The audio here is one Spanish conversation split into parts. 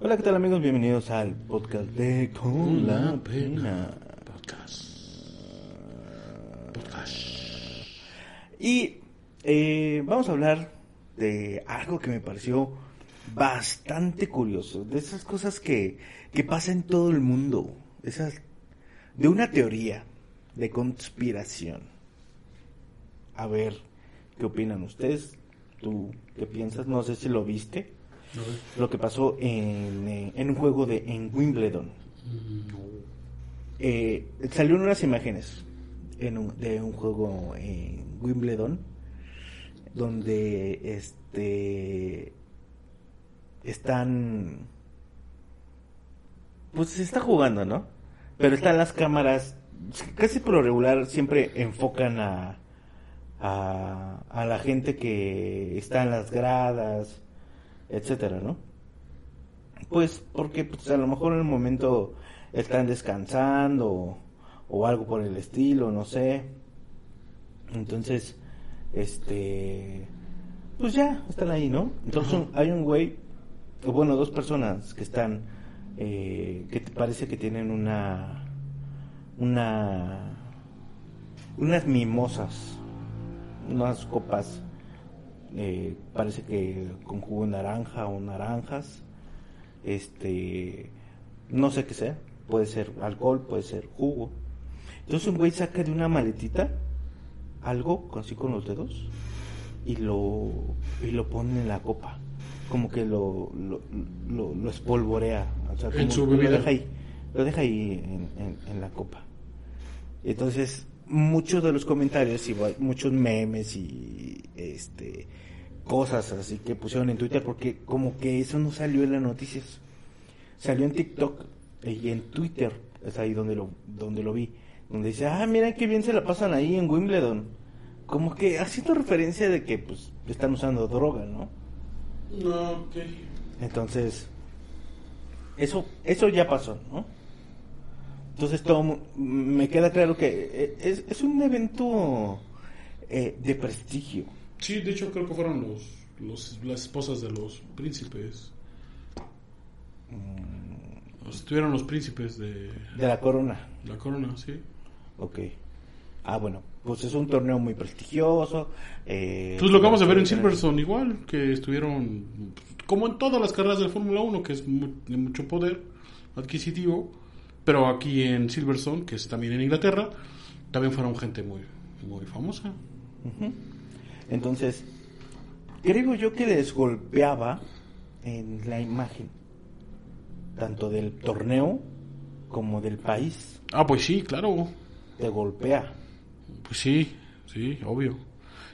Hola, ¿qué tal amigos? Bienvenidos al podcast de Con la Pena. Podcast. Podcast. Y eh, vamos a hablar de algo que me pareció bastante curioso, de esas cosas que, que pasan en todo el mundo, esas, de una teoría de conspiración. A ver, ¿qué opinan ustedes? ¿Tú qué piensas? No sé si lo viste lo que pasó en, eh, en, un juego de en Wimbledon. Eh, salieron unas imágenes de un juego en Wimbledon donde este están pues se está jugando, ¿no? Pero están las cámaras casi por lo regular siempre enfocan a, a la gente que está en las gradas etcétera, ¿no? Pues porque pues, a lo mejor en el momento están descansando o, algo por el estilo, no sé. Entonces, este, pues ya, están ahí, ¿no? Entonces hay un güey, o bueno, dos personas que están, eh, que te parece que tienen una, una, unas mimosas, unas copas eh, parece que con jugo de naranja o naranjas, este, no sé qué sea, puede ser alcohol, puede ser jugo. Entonces un güey saca de una maletita algo, así con los dedos, y lo, y lo pone en la copa, como que lo, lo, lo, espolvorea, o sea, lo deja ahí, lo deja ahí en, en la copa. Entonces, muchos de los comentarios y muchos memes y este cosas así que pusieron en Twitter porque como que eso no salió en las noticias. Salió en TikTok y en Twitter, es ahí donde lo donde lo vi, donde dice, "Ah, mira qué bien se la pasan ahí en Wimbledon." Como que haciendo referencia de que pues están usando droga, ¿no? No, ok. Entonces, eso eso ya pasó, ¿no? Entonces todo me queda claro que eh, es, es un evento eh, de prestigio. Sí, de hecho creo que fueron los, los las esposas de los príncipes. Mm. Estuvieron los príncipes de... De la corona. La corona, sí. Ok. Ah, bueno, pues es un torneo muy prestigioso. Eh, pues lo que vamos a ver en Silverstone igual, que estuvieron, como en todas las carreras de Fórmula 1, que es de mucho poder adquisitivo, pero aquí en Silverstone, que es también en Inglaterra, también fueron gente muy, muy famosa. Entonces, creo yo que les golpeaba en la imagen, tanto del torneo como del país. Ah, pues sí, claro. Te golpea. Pues sí, sí, obvio.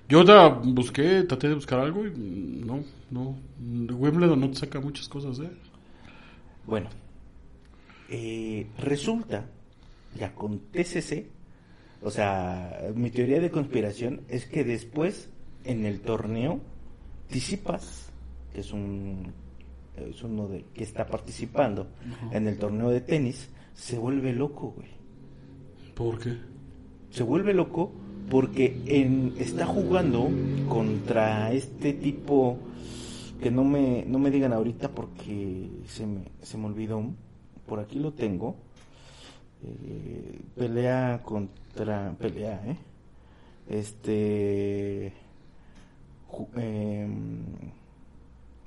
Yo da, busqué, traté de buscar algo y no, no. Wimbledon no te saca muchas cosas, ¿eh? Bueno, eh, resulta, ya con TCC, o sea, mi teoría de conspiración es que después, en el torneo, Tisipas, que es un es uno de que está participando en el torneo de tenis, se vuelve loco, güey. ¿Por qué? Se vuelve loco porque en, está jugando contra este tipo que no me, no me digan ahorita porque se me, se me olvidó por aquí lo tengo. Eh, pelea contra. Pelea, ¿eh? Este. Eh,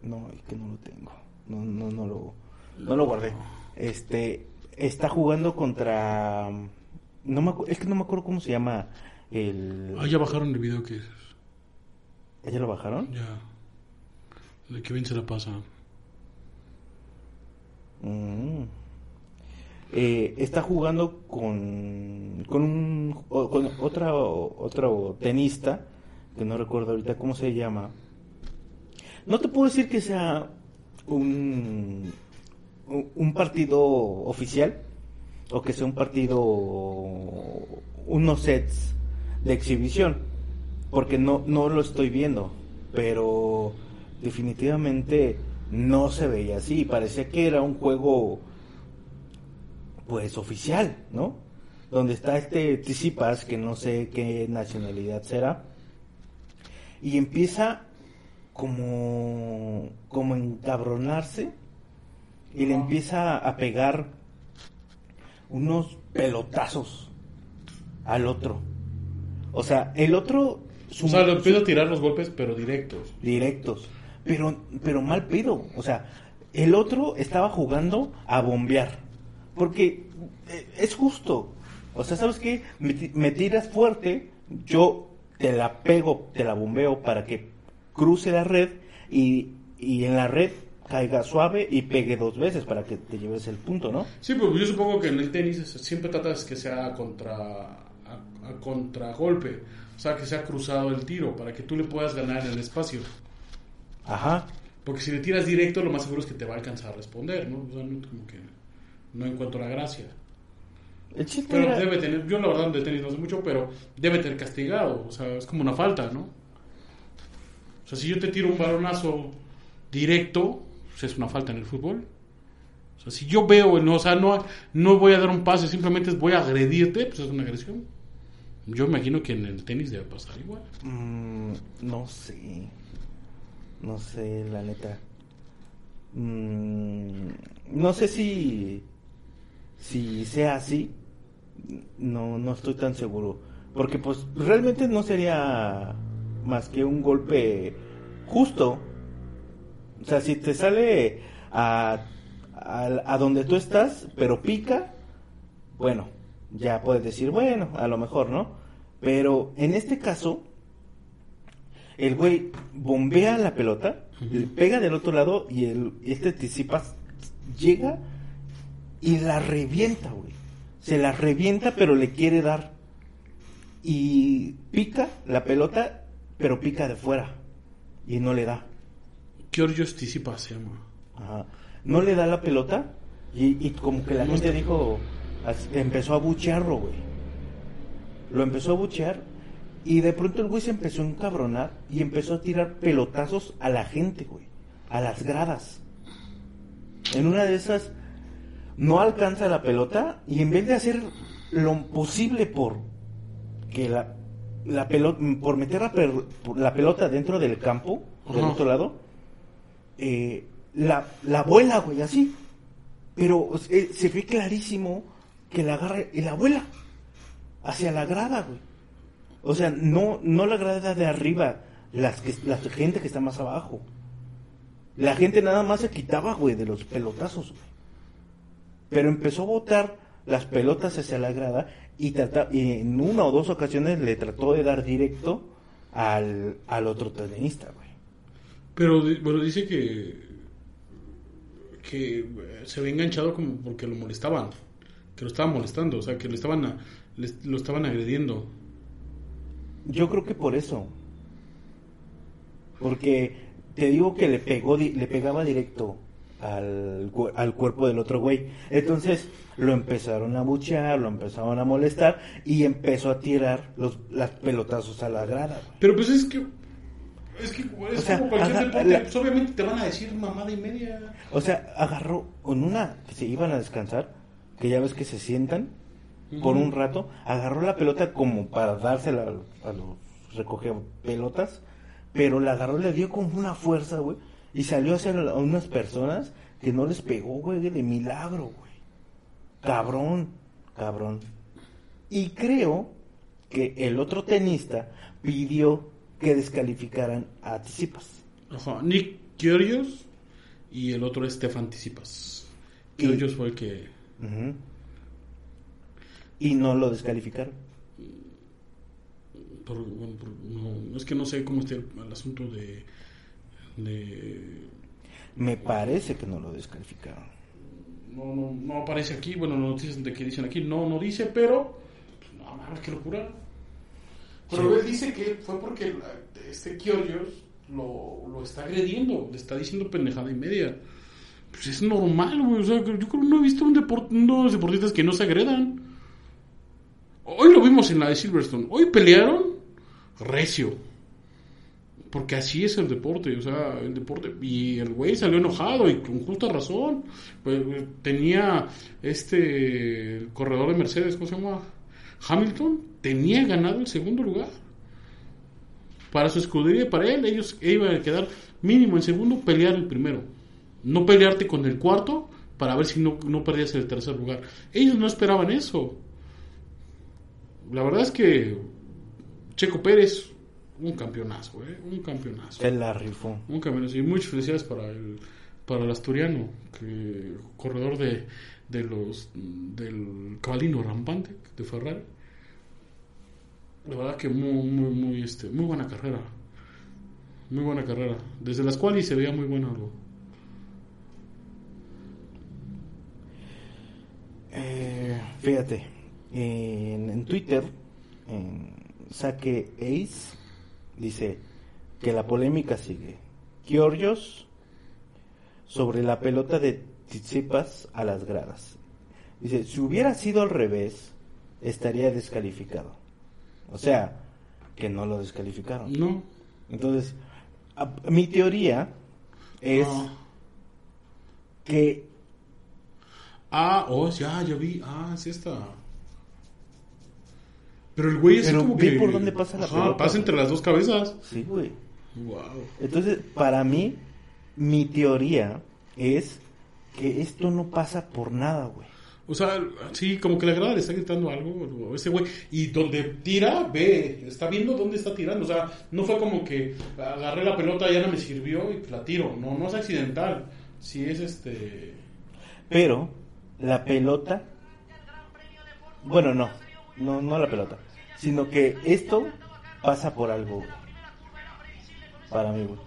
no, es que no lo tengo. No, no, no lo. No lo guardé. Este. Está jugando contra. No me, es que no me acuerdo cómo se llama el. Ah, ya bajaron el video que. ¿Ya lo bajaron? Ya. De que bien se la pasa. Mm eh, está jugando con, con, un, con otra, otro tenista, que no recuerdo ahorita cómo se llama. No te puedo decir que sea un, un partido oficial o que sea un partido, unos sets de exhibición, porque no, no lo estoy viendo, pero definitivamente no se veía así, parecía que era un juego pues oficial, ¿no? Donde está este Tisipas, que no sé qué nacionalidad será, y empieza como, como encabronarse y le empieza a pegar unos pelotazos al otro. O sea, el otro... o sea, le empieza a tirar los golpes, pero directos. Directos. Pero, pero mal pido. O sea, el otro estaba jugando a bombear. Porque eh, es justo. O sea, ¿sabes qué? Me, tiras fuerte, yo te la pego, te la bombeo para que cruce la red y, y en la red caiga suave y pegue dos veces para que te lleves el punto, ¿no? Sí, pues yo supongo que en el tenis siempre tratas que sea contra a, contragolpe, o sea, que sea cruzado el tiro para que tú le puedas ganar el espacio. Ajá. Porque si le tiras directo, lo más seguro es que te va a alcanzar a responder, ¿no? O sea, no, como que no encuentro la gracia. El chiste pero debe tener, yo la verdad de tenis no sé mucho, pero debe tener castigado, o sea, es como una falta, ¿no? O sea, si yo te tiro un balonazo directo, pues, es una falta en el fútbol. O sea, si yo veo, no, o sea, no, no voy a dar un pase, simplemente voy a agredirte, pues es una agresión. Yo imagino que en el tenis debe pasar igual. Mm, no sé. No sé, la neta. Mm, no sé si si sea así. No, no estoy tan seguro. Porque pues realmente no sería más que un golpe justo o sea, si te sale a, a, donde tú estás, pero pica, bueno, ya puedes decir, bueno, a lo mejor, ¿no? Pero en este caso, el güey bombea la pelota, le pega del otro lado y el, este Tisipas llega y la revienta, güey. Se la revienta, pero le quiere dar. Y pica la pelota, pero pica de fuera. Y no le da. Giorgio Stisipa se llama. Ajá. No le da la pelota y, como que la gente dijo, empezó a buchearlo, güey. Lo empezó a buchear y de pronto el güey se empezó a encabronar y empezó a tirar pelotazos a la gente, güey. A las gradas. En una de esas no alcanza la pelota y en vez de hacer lo posible por que la, la pelota, por meter la, pelota dentro del campo, del otro lado, eh, la, la abuela, güey, así. Pero eh, se ve clarísimo que la agarra y la abuela hacia la grada, güey. O sea, no, no la grada de arriba, las que, la gente que está más abajo. La gente nada más se quitaba, güey, de los pelotazos, güey. Pero empezó a botar las pelotas hacia la grada y, y en una o dos ocasiones le trató de dar directo al, al otro tenista, güey. Pero bueno, dice que que se había enganchado como porque lo molestaban, que lo estaban molestando, o sea, que lo estaban lo estaban agrediendo. Yo creo que por eso. Porque te digo que le pegó le pegaba directo al, al cuerpo del otro güey. Entonces lo empezaron a buchear, lo empezaron a molestar y empezó a tirar los las pelotazos a la grada. Pero pues es que es que es como cualquier deporte, pues, obviamente te van a decir mamada y media. O sea, agarró con una que se iban a descansar, que ya ves que se sientan por un rato, agarró la pelota como para dársela a los recoger pelotas, pero la agarró, le dio como una fuerza, güey, y salió hacia a unas personas que no les pegó, güey, de milagro, güey. Cabrón, cabrón. Y creo que el otro tenista pidió que descalificaran a Tisipas. Ajá, Nick Kyrgios y el otro Stefan Tisipas. Kyrgios fue el que... Y no lo descalificaron. no, es que no sé cómo está el, asunto de, Me parece que no lo descalificaron. No, no, no aparece aquí, bueno, noticias de que dicen aquí, no, no dice, pero... Pues, no, qué locura. Pero él dice que fue porque este Kyrgios lo, lo está agrediendo, le está diciendo pendejada y media. Pues es normal, güey. O sea, yo creo que no he visto un deport unos deportistas que no se agredan. Hoy lo vimos en la de Silverstone. Hoy pelearon recio. Porque así es el deporte, o sea, el deporte. Y el güey salió enojado y con justa razón. Pues, tenía este corredor de Mercedes, ¿cómo se llama? Hamilton, tenía ganado el segundo lugar. Para su escudería, para él, ellos iban a quedar mínimo en segundo, pelear el primero. No pelearte con el cuarto para ver si no, no perdías el tercer lugar. Ellos no esperaban eso. La verdad es que Checo Pérez, un campeonazo, ¿eh? Un campeonazo. Él la rifó. Un campeonazo. Y muchas felicidades para el, para el asturiano, que corredor de, de los del cabalino rampante de Ferrari. La verdad que muy, muy, muy, este, muy buena carrera. Muy buena carrera. Desde las cuales se veía muy bueno algo. Eh, fíjate, en, en Twitter, en Saque Ace, dice que la polémica sigue. Giorgios sobre la pelota de Tsitsipas a las gradas. Dice, si hubiera sido al revés, estaría descalificado. O sea, que no lo descalificaron. No. Entonces, a- mi teoría es Ah. que Ah, oh, ya, ya vi. Ah, es esta. Pero el güey es como ve que. por dónde pasa la Ajá, pelota, Pasa entre las dos cabezas. sí, güey. Wow. Entonces, para mí, mi teoría es que esto no pasa por nada, güey. O sea, sí, como que la grada le está gritando algo a ese güey. Y donde tira, ve, está viendo dónde está tirando. O sea, no fue como que agarré la pelota, ya no me sirvió y la tiro. No, no es accidental. Sí es este. Pero la pelota, bueno, no, no, no la pelota, sino que esto pasa por algo, güey. Para mí, güey.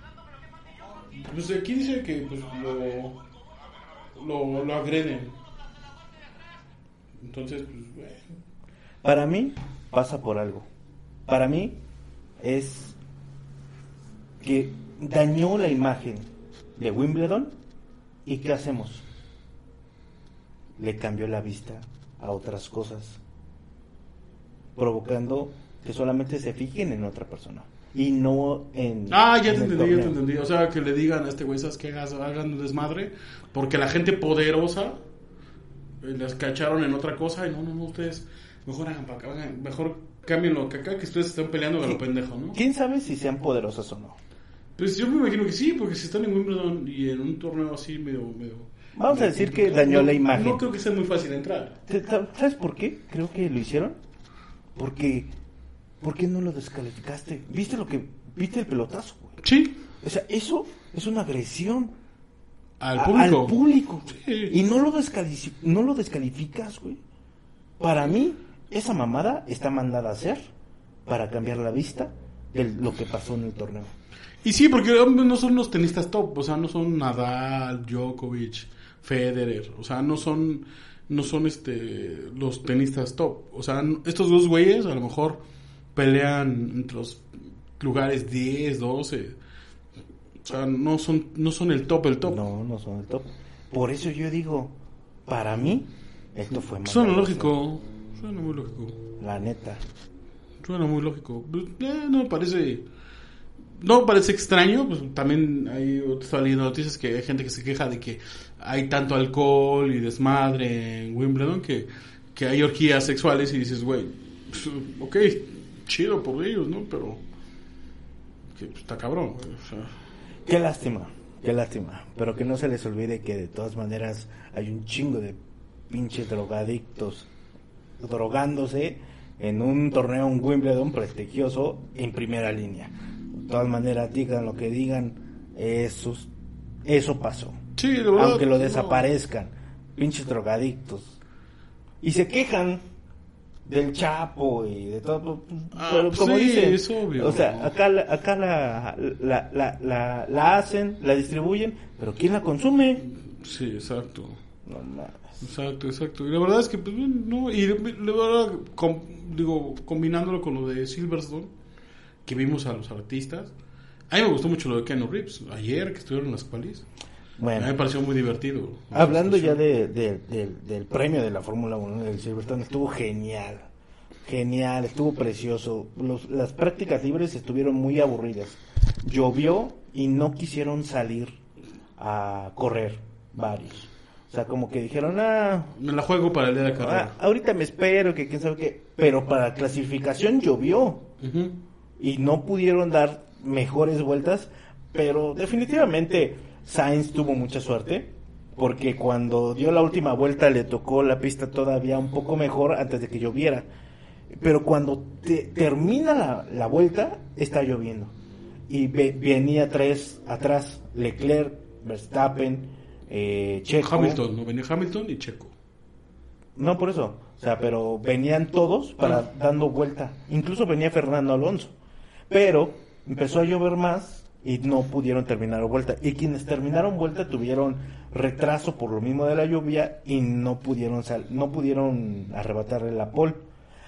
Pues aquí dice que pues, lo, lo, lo agreden. Entonces, pues, bueno. Para mí pasa por algo. Para mí es que dañó la imagen de Wimbledon y ¿qué hacemos? Le cambió la vista a otras cosas, provocando que solamente se fijen en otra persona y no en... Ah, ya en te entendí, ya te entendí. O sea, que le digan a este güey, ¿sabes qué? Hagas- Hagan un desmadre. Porque la gente poderosa eh, las cacharon en otra cosa. Y no, no, no, ustedes mejor hagan para acá, mejor cambien lo que acá, que ustedes están peleando a lo pendejo, ¿no? ¿Quién sabe si sean poderosas o no? Pues yo me imagino que sí, porque si están en Wimbledon y en un torneo así medio... medio Vamos a decir que dañó no- la imagen. No creo que sea muy fácil entrar. ¿Te- te- ¿Sabes por qué? Creo que lo hicieron. Porque, ¿por qué no lo descalificaste? ¿Viste lo que, viste el pelotazo, güey? Sí, O sea, eso es una agresión al a- público. al público. Sí. Y no lo, no lo descalificas, güey. Para mí, esa mamada está mandada a hacer para cambiar la vista de lo que pasó en el torneo. Y sí, porque no son unos tenistas top, o sea, no son Nadal, Djokovic, Federer, o sea, no son no son este los tenistas top, o sea, estos dos güeyes a lo mejor pelean entre los lugares 10, 12. O sea, no son no son el top, el top. No, no son el top. Por eso yo digo, para mí, esto fue mandado Suena lógico, suena muy lógico. La neta. Suena muy lógico. Pues, eh, no me parece. No parece extraño. Pues también hay estaba leyendo noticias que hay gente que se queja de que hay tanto alcohol y desmadre en Wimbledon que, que hay orgías sexuales y dices, güey, pues, ok, chido por ellos, ¿no? Pero. Que pues, está cabrón, Qué lástima, qué lástima. Pero que no se les olvide que de todas maneras hay un chingo de pinches drogadictos drogándose en un torneo, un Wimbledon prestigioso en primera línea. De todas maneras, digan lo que digan, eso, eso pasó. Sí, de verdad. Aunque lo no. desaparezcan, pinches drogadictos. Y se quejan del Chapo y de todo. pues, Ah, pero pues como sí, dicen, es obvio. O sea, acá, la- acá la, la, la, la, la hacen, la distribuyen, pero ¿quién la consume? Sí, exacto. No mames. Exacto, exacto. Y la verdad es que, pues, no, y la verdad, com- digo, combinándolo con lo de Silverstone, que vimos a los artistas, A mí me gustó mucho lo de Keanu Reeves. Ayer que estuvieron en las cuales. Bueno. A mí me pareció muy divertido. Hablando ya de, de- de- del premio de la Fórmula 1 del Silverstone, estuvo genial. Genial, estuvo precioso. Los- las prácticas libres estuvieron muy aburridas. Llovió y no quisieron salir a correr varios. O sea, como que dijeron, ah, Me la juego para el día de la ah, carrera. ahorita me espero, que quién sabe qué. Pero para clasificación llovió Ujú. y no pudieron dar mejores vueltas, pero definitivamente Sainz tuvo mucha suerte, porque cuando dio la última vuelta le tocó la pista todavía un poco mejor antes de que lloviera. Pero cuando te- termina la, la vuelta, está lloviendo. Y ve- venía tres atrás, Leclerc, Verstappen, eh, Checo. Hamilton, ¿no? Venía Hamilton y Checo. No por eso, o sea, pero venían todos para Ah. dando vuelta. Incluso venía Fernando Alonso. Pero empezó a llover más y no pudieron terminar vuelta. Y quienes terminaron vuelta tuvieron retraso por lo mismo de la lluvia y no pudieron sal no pudieron arrebatarle la pole.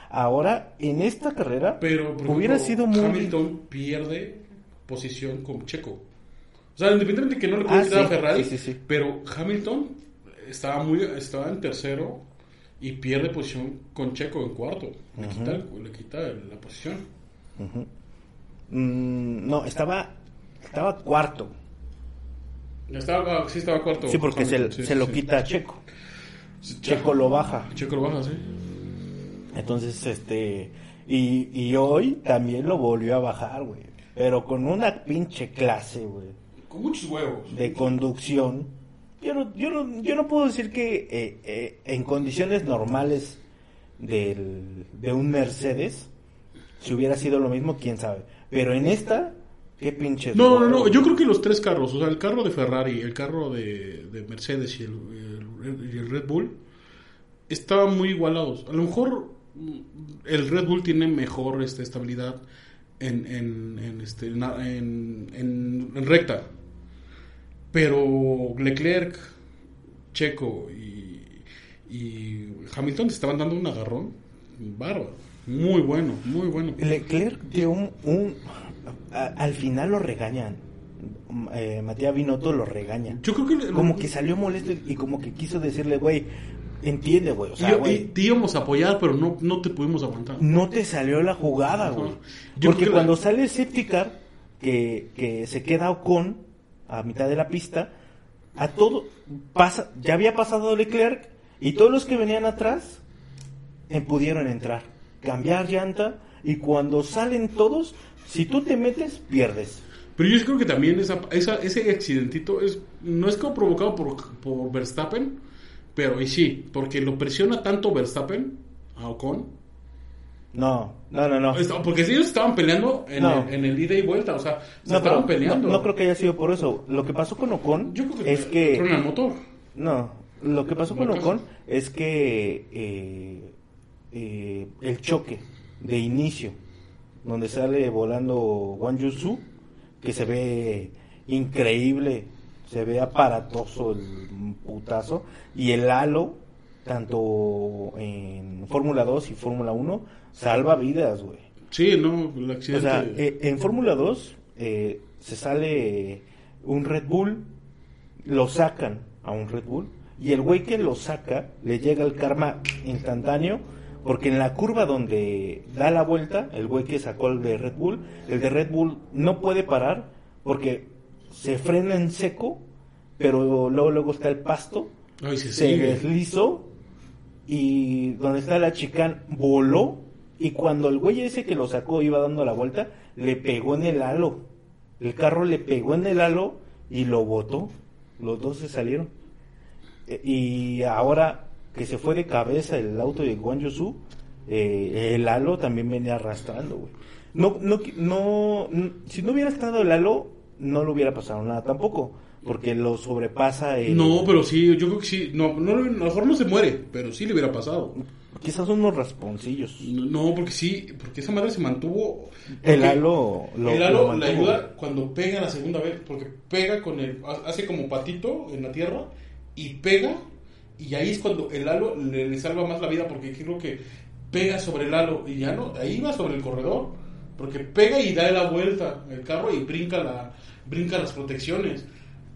Ahora, en esta carrera, Pero, hubiera ejemplo, sido muy... Hamilton pierde posición con Checo. O sea, independientemente de que no le pudo Ah, sí, a Ferrari, sí, sí, sí. pero Hamilton estaba muy estaba en tercero y pierde posición con Checo en cuarto. Le, quita, le quita la posición. Mm, no, estaba, estaba cuarto. Estaba, sí, estaba cuarto. Sí, porque se, sí, lo sí. quita a Checo. Checo lo baja. Checo lo baja, sí. Entonces, este, y, y hoy también lo volvió a bajar, güey. Pero con una pinche clase, güey, Con muchos huevos. de conducción. Yo no, yo no, yo no puedo decir que eh, eh, en condiciones normales del, de un Mercedes, si hubiera sido lo mismo, quién sabe. Pero en esta, qué pinche. No, no, no, yo creo que los tres carros, o sea, el carro de Ferrari, el carro de, de Mercedes y el, el- y el Red Bull, estaban muy igualados. A lo mejor mm, el Red Bull tiene mejor este, estabilidad en, en, en, este, en, en- en- en recta, pero Leclerc, Checo y, y Hamilton te estaban dando un agarrón bárbaro, muy bueno, muy bueno. Leclerc dio un... un- a- al final lo regañan. Eh, Matías Binotto lo regaña. Yo creo que Como que salió molesto y, y como que quiso decirle, güey, entiende, güey. O sea, Yo- güey, te íbamos a apoyar, pero no, no te pudimos aguantar. no te salió la jugada, güey. Yo Porque cuando la- sale el safety car, que, que se queda Ocon a mitad de la pista, a todo, pasa, ya había pasado Leclerc y todos los que venían atrás eh, pudieron entrar, cambiar llanta y cuando salen todos, si tú te metes, pierdes. Pero yo creo que también esa, esa- ese accidentito es, no es como provocado por, por Verstappen, pero y sí, porque lo presiona tanto Verstappen a Ocon. No, no, no, no. Porque si ellos estaban peleando en, No. el, en el ida y vuelta, o sea, se No, estaban pero peleando. no, no creo que haya sido por eso. Lo que pasó con Ocon Yo creo que es que... el motor. No, lo que pasó con ¿No Ocon es que eh, eh, el choque de inicio, donde sale volando Wang Yusu, que se ve increíble, se ve aparatoso el putazo, y el halo, tanto en Fórmula 2 y Fórmula 1, salva vidas, güey. Sí, no, el O sea, eh, en Fórmula 2 eh, se sale un Red Bull, lo sacan a un Red Bull y el güey que lo saca le llega el karma instantáneo porque en la curva donde da la vuelta, el güey que sacó el de Red Bull, el de Red Bull no puede parar porque se frena en seco, pero luego luego está el pasto, Ay, se deslizó y donde está la chicán voló y cuando el güey ese que lo sacó iba dando la vuelta, le pegó en el halo. El carro le pegó en el halo y lo botó. Los dos se salieron. E- Y ahora que se fue de cabeza el auto de Guan Yusu, eh, el halo también venía arrastrando, güey. No, no, no, n- si no hubiera estado el halo, no le hubiera pasado nada tampoco, porque lo sobrepasa el... No, pero sí, yo creo que sí. No, no, a lo mejor no se muere, pero sí le hubiera pasado. Quizás unos rasponcillos. No, porque sí, porque esa madre se mantuvo. El halo lo- el lo halo le mantuvo. ayuda cuando pega la segunda vez, porque pega con el. hace como patito en la tierra y pega, y ahí es cuando el halo le, salva más la vida, porque creo que pega sobre el halo y ya no, ahí va sobre el corredor Porque pega y da la vuelta el carro y brinca, la, brinca las protecciones.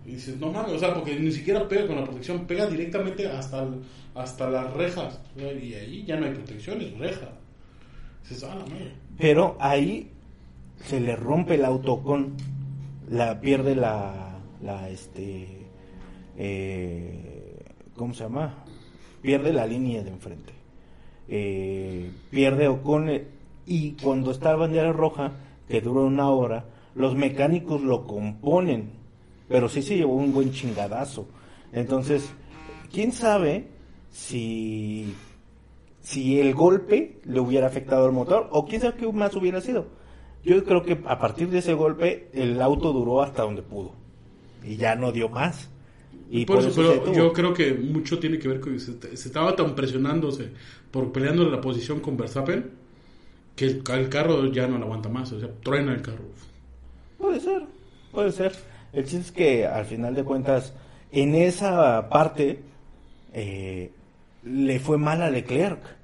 Y dices, no mames, o sea, porque ni siquiera pega con la protección, pega directamente hasta, hasta las rejas. Y ahí ya no hay protecciones, reja. Dices, ah. Pero ahí se le rompe el autocon, la pierde la, la este, eh, ¿cómo se llama? Pierde la línea de enfrente. Eh, pierde Ocon eh, y cuando está la bandera roja, que dura una hora, los mecánicos lo componen, pero sí se llevó un buen chingadazo. Entonces, quién sabe si si el golpe le hubiera afectado al motor o quién sabe qué más hubiera sido. Yo creo que a partir de ese golpe el auto duró hasta donde pudo y ya no dio más. Y por, eso, pero yo creo que mucho tiene que ver con que se, se estaba tan presionándose por peleando la posición con Verstappen que el, el carro ya no lo aguanta más, o sea, truena el carro. Puede ser, puede ser. El chiste es que al final de cuentas, en esa parte, eh, le fue mal a Leclerc.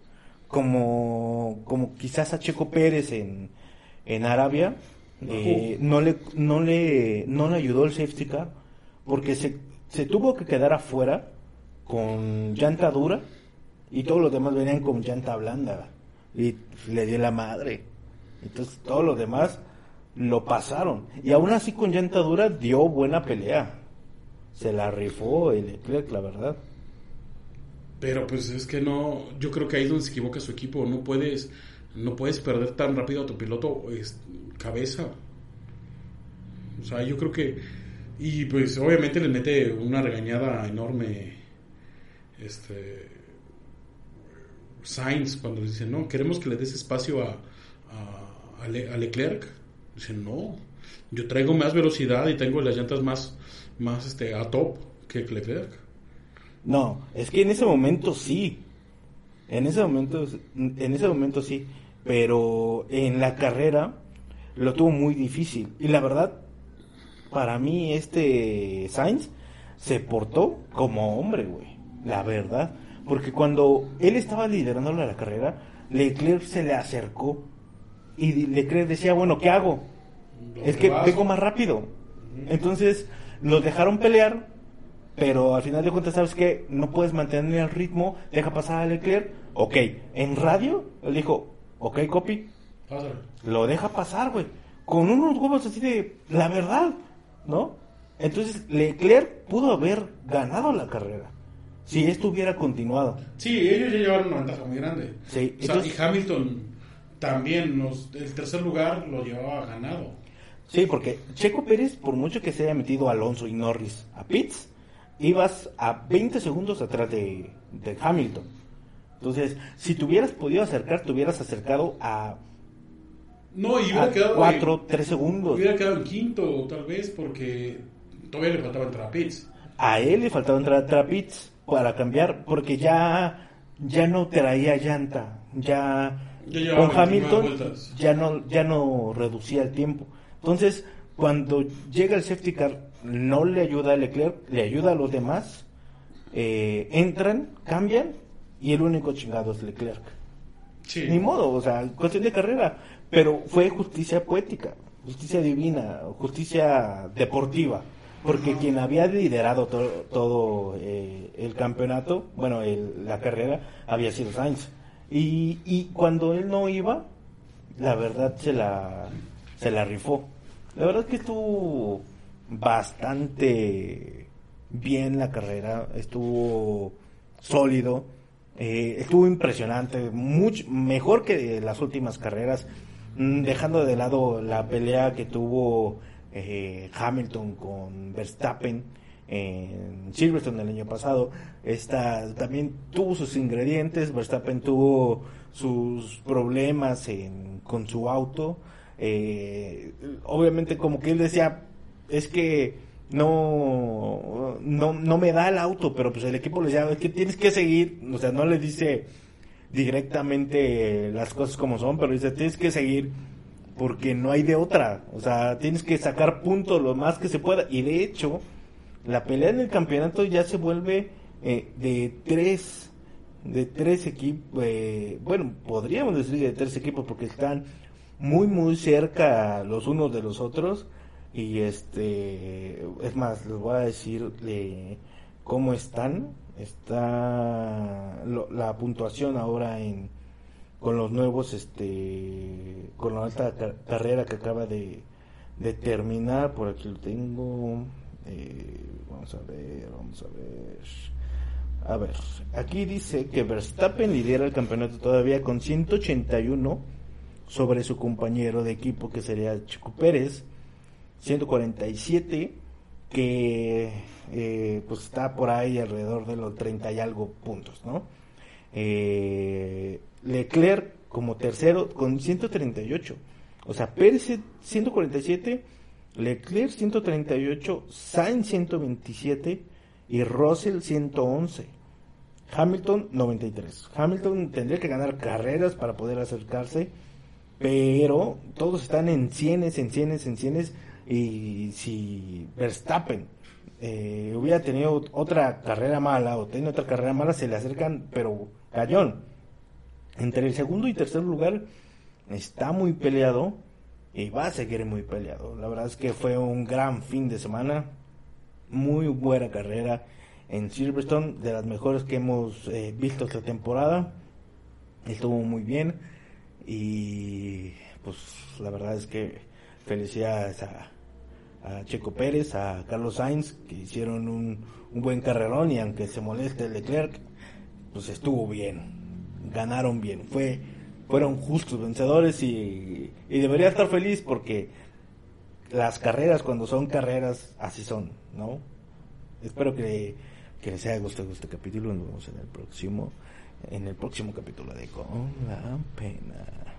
Como, como quizás a Checo Pérez en, en Arabia, eh, no, le, no, le, no le ayudó el safety car, porque se, se tuvo que quedar afuera con llanta dura y todos los demás venían con llanta blanda y le dio la madre. Entonces todos los demás lo pasaron. Y aún así con llanta dura dio buena pelea. Se la rifó el Leclerc, la verdad. Pero pues es que no, yo creo que ahí es donde se equivoca su equipo, no puedes, no puedes perder tan rápido a tu piloto es, cabeza. O sea, yo creo que, y pues obviamente le mete una regañada enorme, este, Sainz cuando le dice, no, queremos que le des espacio a, a, a Le- Leclerc. Dice, no, yo traigo más velocidad y tengo las llantas más, más este, a top que Leclerc. No, es que en ese momento sí. En ese momento, en ese momento sí. Pero en la carrera lo tuvo muy difícil. Y la verdad, para mí este Sainz se portó como hombre, güey. La verdad. Porque cuando él estaba liderando la carrera, Leclerc se le acercó. Y Leclerc decía, bueno, ¿qué hago? Es que vengo más rápido. Entonces, los dejaron pelear, pero al final de cuentas, ¿sabes qué? No puedes mantener el ritmo, deja pasar a Leclerc. Ok, en radio, él dijo, ok, copy, Pásale. lo deja pasar, güey. Con unos huevos así de, la verdad, ¿no? Entonces, Leclerc pudo haber ganado la carrera si esto hubiera continuado. Sí, ellos ya llevaron una ventaja muy grande. Sí, O sea, y Hamilton también, los- el tercer lugar lo llevaba ganado. Sí, porque Checo Pérez, por mucho que se haya metido Alonso y Norris a pits, ibas a 20 segundos atrás de, de Hamilton. Entonces, si te hubieras podido acercar, te hubieras acercado a, No, y hubiera a quedado. 4, 3 segundos. Hubiera quedado en quinto, tal vez, porque todavía le faltaba entrar a. A él le faltaba entrar a pits para cambiar, porque ya, ya no traía llanta. Ya, Ya con 29 Hamilton ya no, ya no reducía el tiempo. Entonces, cuando llega el safety car, no le ayuda a Leclerc, le ayuda a los demás, eh, entran, cambian, y el único chingado es Leclerc. Sí. Ni modo, o sea, cuestión de carrera. Pero fue justicia poética, justicia divina, justicia deportiva. Porque quien había liderado to- todo eh, el campeonato, bueno, el- la carrera, había sido Sainz. Y, y cuando él no iba, la verdad se la, se la rifó. La verdad es que estuvo bastante bien la carrera, estuvo sólido, eh, estuvo impresionante, mucho mejor que las últimas carreras, mm, dejando de lado la pelea que tuvo eh, Hamilton con Verstappen en Silverstone el año pasado. Esta también tuvo sus ingredientes, Verstappen tuvo sus problemas en- con su auto. eh, obviamente como que él decía, es que no, no, no me da el auto, pero pues el equipo le decía, que tienes que seguir, o sea, no le dice directamente las cosas como son, pero dice, tienes que seguir porque no hay de otra, o sea, tienes que sacar puntos lo más que se pueda, y de hecho, la pelea en el campeonato ya se vuelve eh, de tres, de tres equipos, bueno, podríamos decir de tres equipos porque están muy, muy cerca los unos de los otros. Y este, es más, les voy a decir cómo están. Está la puntuación ahora en con los nuevos, este, con la alta carrera que acaba de, de terminar. Por aquí lo tengo. Eh, vamos a ver, vamos a ver. A ver, aquí dice que Verstappen lidera el campeonato todavía con 181 sobre su compañero de equipo que sería Chico Pérez, 147 que eh, pues está por ahí alrededor de los 30 y algo puntos, ¿no? Eh, Leclerc como tercero con 138, o sea, Pérez 147, Leclerc 138, Sainz 127 y Russell 111. Hamilton 93. Hamilton tendría que ganar carreras para poder acercarse, pero todos están en cienes, en cienes, en cienes. Y si Verstappen eh, hubiera tenido otra carrera mala o tiene otra carrera mala, se le acercan, pero cañón. Entre el segundo y tercer lugar está muy peleado y va a seguir muy peleado. La verdad es que fue un gran fin de semana, muy buena carrera en Silverstone, de las mejores que hemos eh, visto esta temporada. Estuvo muy bien y pues la verdad es que felicidades a, Checo Pérez, a Carlos Sainz, que hicieron un, un buen carrerón y aunque se moleste Leclerc, pues estuvo bien, ganaron bien, fue fueron justos vencedores y, y debería estar feliz porque las carreras cuando son carreras así son, ¿no? Espero que que les haya gustado este capítulo. Nos vemos en el próximo, en el próximo capítulo de Con la Pena.